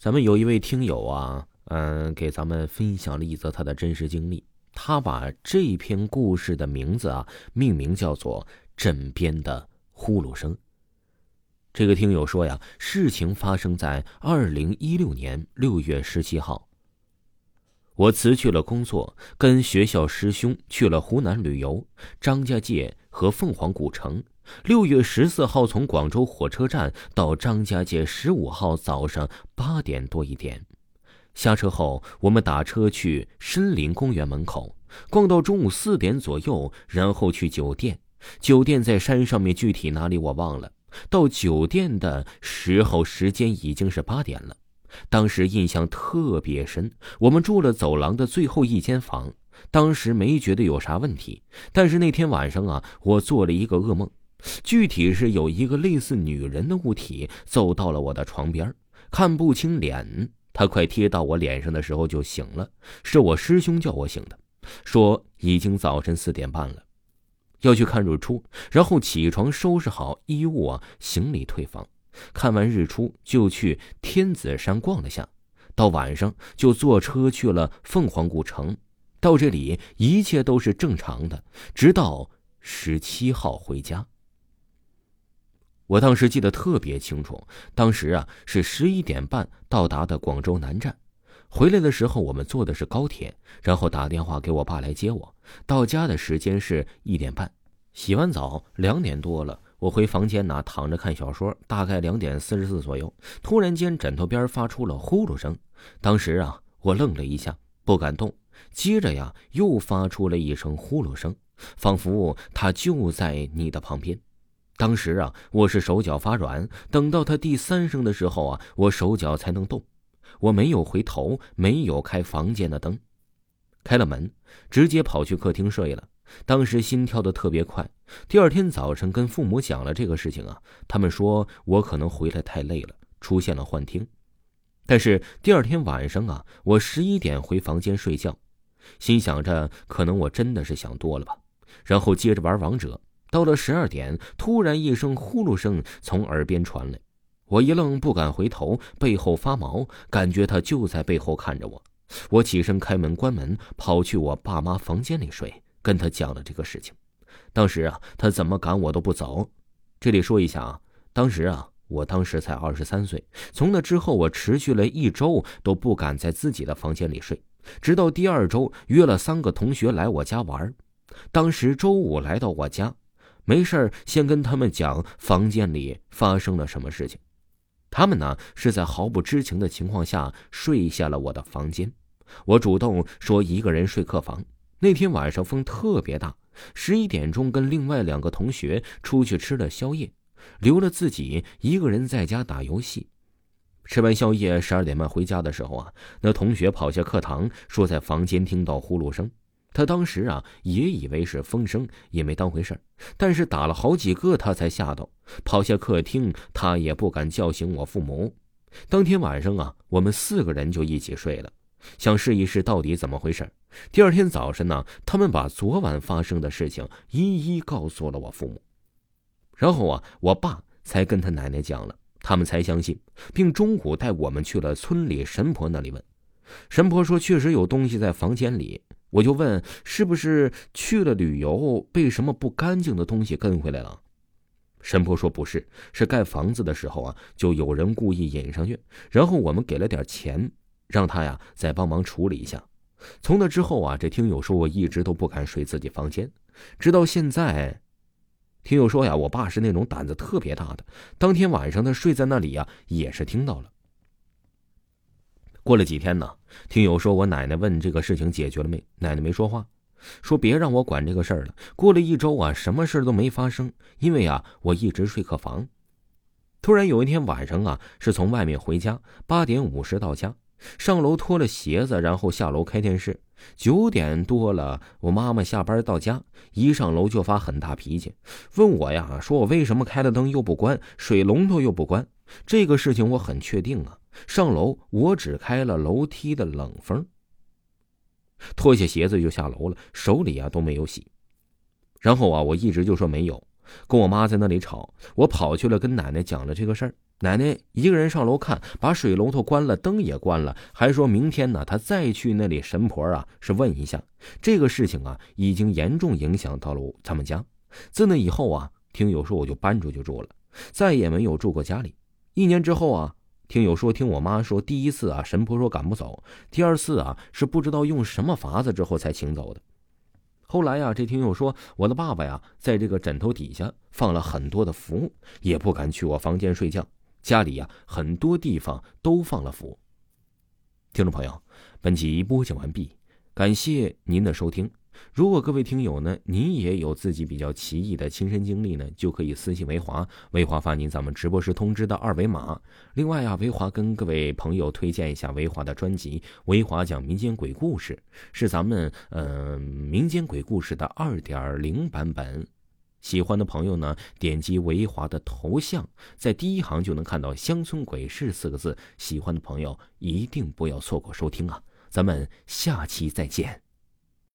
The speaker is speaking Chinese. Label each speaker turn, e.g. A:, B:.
A: 咱们有一位听友啊，嗯，给咱们分享了一则他的真实经历。他把这篇故事的名字啊，命名叫做“枕边的呼噜声”。这个听友说呀，事情发生在二零一六年六月十七号。我辞去了工作，跟学校师兄去了湖南旅游，张家界和凤凰古城。六月十四号从广州火车站到张家界，十五号早上八点多一点。下车后，我们打车去森林公园门口逛到中午四点左右，然后去酒店。酒店在山上面，具体哪里我忘了。到酒店的时候，时间已经是八点了。当时印象特别深，我们住了走廊的最后一间房。当时没觉得有啥问题，但是那天晚上啊，我做了一个噩梦。具体是有一个类似女人的物体走到了我的床边，看不清脸。他快贴到我脸上的时候就醒了，是我师兄叫我醒的，说已经早晨四点半了，要去看日出，然后起床收拾好衣物啊，行李退房。看完日出就去天子山逛了下，到晚上就坐车去了凤凰古城。到这里一切都是正常的，直到十七号回家。我当时记得特别清楚，当时啊是十一点半到达的广州南站，回来的时候我们坐的是高铁，然后打电话给我爸来接我。到家的时间是一点半，洗完澡两点多了，我回房间呢躺着看小说，大概两点四十四左右，突然间枕头边发出了呼噜声，当时啊我愣了一下，不敢动，接着呀又发出了一声呼噜声，仿佛他就在你的旁边。当时啊，我是手脚发软。等到他第三声的时候啊，我手脚才能动。我没有回头，没有开房间的灯，开了门，直接跑去客厅睡了。当时心跳的特别快。第二天早晨跟父母讲了这个事情啊，他们说我可能回来太累了，出现了幻听。但是第二天晚上啊，我十一点回房间睡觉，心想着可能我真的是想多了吧，然后接着玩王者。到了十二点，突然一声呼噜声从耳边传来，我一愣，不敢回头，背后发毛，感觉他就在背后看着我。我起身开门关门，跑去我爸妈房间里睡，跟他讲了这个事情。当时啊，他怎么赶我都不走。这里说一下啊，当时啊，我当时才二十三岁。从那之后，我持续了一周都不敢在自己的房间里睡，直到第二周约了三个同学来我家玩。当时周五来到我家。没事先跟他们讲房间里发生了什么事情。他们呢是在毫不知情的情况下睡下了我的房间。我主动说一个人睡客房。那天晚上风特别大，十一点钟跟另外两个同学出去吃了宵夜，留了自己一个人在家打游戏。吃完宵夜，十二点半回家的时候啊，那同学跑下课堂说在房间听到呼噜声。他当时啊也以为是风声，也没当回事但是打了好几个，他才吓到，跑下客厅，他也不敢叫醒我父母。当天晚上啊，我们四个人就一起睡了，想试一试到底怎么回事第二天早晨呢，他们把昨晚发生的事情一一告诉了我父母，然后啊，我爸才跟他奶奶讲了，他们才相信，并中午带我们去了村里神婆那里问，神婆说确实有东西在房间里。我就问，是不是去了旅游被什么不干净的东西跟回来了？神婆说不是，是盖房子的时候啊，就有人故意引上去，然后我们给了点钱，让他呀再帮忙处理一下。从那之后啊，这听友说我一直都不敢睡自己房间，直到现在。听友说呀，我爸是那种胆子特别大的，当天晚上他睡在那里呀，也是听到了。过了几天呢，听友说我奶奶问这个事情解决了没？奶奶没说话，说别让我管这个事儿了。过了一周啊，什么事都没发生，因为啊，我一直睡客房。突然有一天晚上啊，是从外面回家，八点五十到家，上楼脱了鞋子，然后下楼开电视。九点多了，我妈妈下班到家，一上楼就发很大脾气，问我呀，说我为什么开了灯又不关，水龙头又不关？这个事情我很确定啊。上楼，我只开了楼梯的冷风。脱下鞋子就下楼了，手里啊都没有洗。然后啊，我一直就说没有。跟我妈在那里吵，我跑去了跟奶奶讲了这个事儿。奶奶一个人上楼看，把水龙头关了，灯也关了，还说明天呢，她再去那里神婆啊，是问一下这个事情啊，已经严重影响到了他们家。自那以后啊，听友说我就搬出去住了，再也没有住过家里。一年之后啊，听友说听我妈说，第一次啊，神婆说赶不走，第二次啊是不知道用什么法子之后才请走的。后来呀，这听友说我的爸爸呀，在这个枕头底下放了很多的符，也不敢去我房间睡觉。家里呀，很多地方都放了符。听众朋友，本集播讲完毕，感谢您的收听。如果各位听友呢，您也有自己比较奇异的亲身经历呢，就可以私信维华，维华发您咱们直播时通知的二维码。另外啊，维华跟各位朋友推荐一下维华的专辑《维华讲民间鬼故事》，是咱们呃民间鬼故事的二点零版本。喜欢的朋友呢，点击维华的头像，在第一行就能看到“乡村鬼市”四个字。喜欢的朋友一定不要错过收听啊！咱们下期再见。